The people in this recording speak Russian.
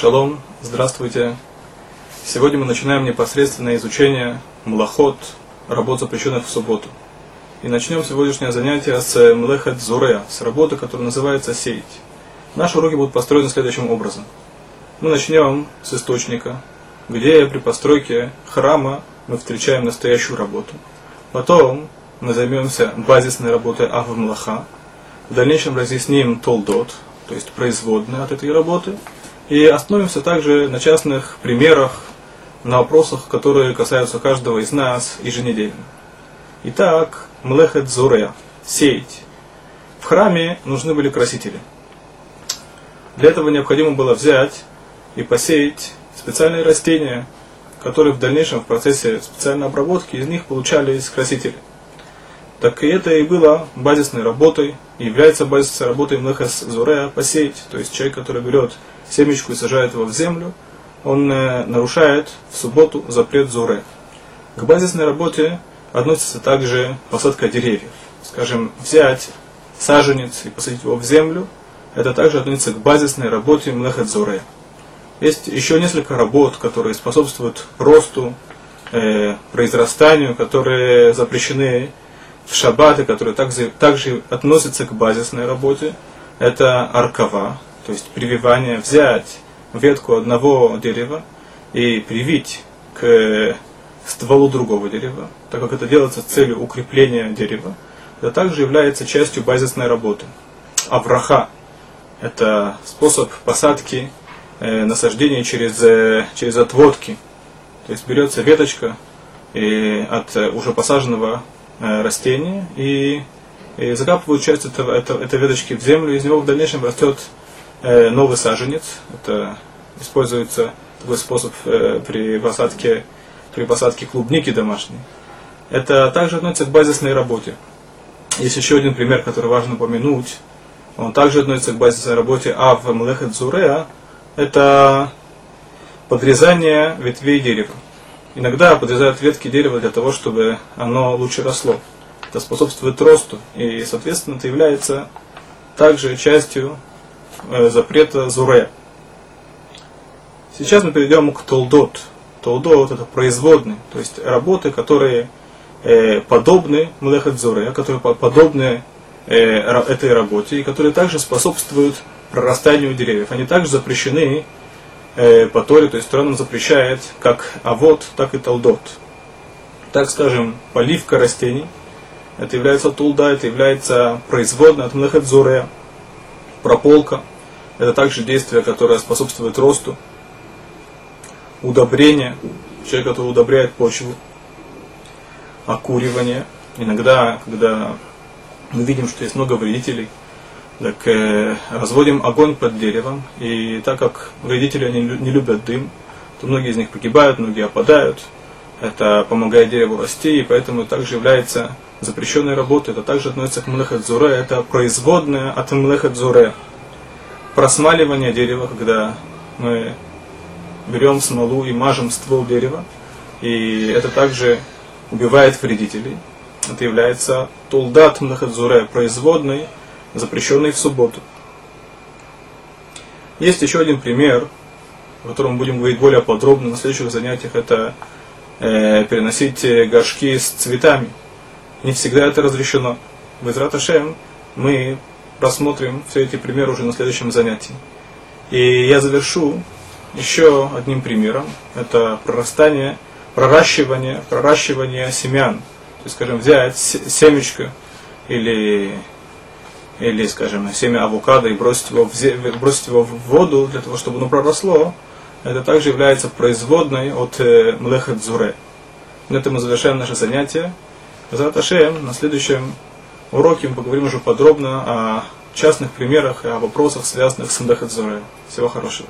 Шалом, здравствуйте. Сегодня мы начинаем непосредственное изучение млахот, работ, запрещенных в субботу. И начнем сегодняшнее занятие с млехет зурея, с работы, которая называется сеять. Наши уроки будут построены следующим образом. Мы начнем с источника, где при постройке храма мы встречаем настоящую работу. Потом мы займемся базисной работой Авмлаха. В дальнейшем разъясним толдот, то есть производные от этой работы. И остановимся также на частных примерах, на вопросах, которые касаются каждого из нас еженедельно. Итак, млехет зурея, сеять. В храме нужны были красители. Для этого необходимо было взять и посеять специальные растения, которые в дальнейшем в процессе специальной обработки из них получались красители. Так и это и было базисной работой, и является базисной работой млехас зурея посеять, то есть человек, который берет семечку и сажает его в землю, он э, нарушает в субботу запрет зуре. К базисной работе относится также посадка деревьев. Скажем, взять саженец и посадить его в землю, это также относится к базисной работе млехат зуре. Есть еще несколько работ, которые способствуют росту, э, произрастанию, которые запрещены в шаббаты, которые также, также относятся к базисной работе. Это аркава, то есть прививание, взять ветку одного дерева и привить к стволу другого дерева, так как это делается с целью укрепления дерева. Это также является частью базисной работы. Авраха – это способ посадки э, насаждения через, э, через отводки. То есть берется веточка и от э, уже посаженного э, растения и, и закапывают часть этого, это, этой веточки в землю, из него в дальнейшем растет э, новый саженец. Это используется такой способ э, при посадке при посадке клубники домашней. Это также относится к базисной работе. Есть еще один пример, который важно упомянуть. Он также относится к базисной работе А в Млехет Зуреа. Это подрезание ветвей дерева. Иногда подрезают ветки дерева для того, чтобы оно лучше росло. Это способствует росту. И, соответственно, это является также частью э, запрета Зуре. Сейчас мы перейдем к Толдот. Толдот это производные, то есть работы, которые э, подобны Млехадзоре, которые подобны э, этой работе, и которые также способствуют прорастанию деревьев. Они также запрещены э, по Торе, то есть Тора запрещает как авод, так и толдот. Так скажем, поливка растений, это является тулда, это является производной от млехадзуре, прополка, это также действие, которое способствует росту удобрение, человек, который удобряет почву, окуривание. Иногда, когда мы видим, что есть много вредителей, так э, разводим огонь под деревом, и так как вредители они не любят дым, то многие из них погибают, многие опадают. Это помогает дереву расти, и поэтому также является запрещенной работой. Это также относится к млехадзуре, это производное от млехадзуре. Просмаливание дерева, когда мы берем смолу и мажем ствол дерева. И это также убивает вредителей. Это является тулдат мнахадзуре, производной, запрещенной в субботу. Есть еще один пример, о котором будем говорить более подробно на следующих занятиях. Это э, переносить горшки с цветами. Не всегда это разрешено. В Израташем мы рассмотрим все эти примеры уже на следующем занятии. И я завершу еще одним примером. Это прорастание, проращивание, проращивание семян. То есть, скажем, взять семечко или, или скажем, семя авокадо и бросить его, в, бросить его в воду для того, чтобы оно проросло, это также является производной от э, млехет зуре. На этом мы завершаем наше занятие. Заташем на следующем уроке мы поговорим уже подробно о частных примерах и о вопросах, связанных с млехет зуре. Всего хорошего.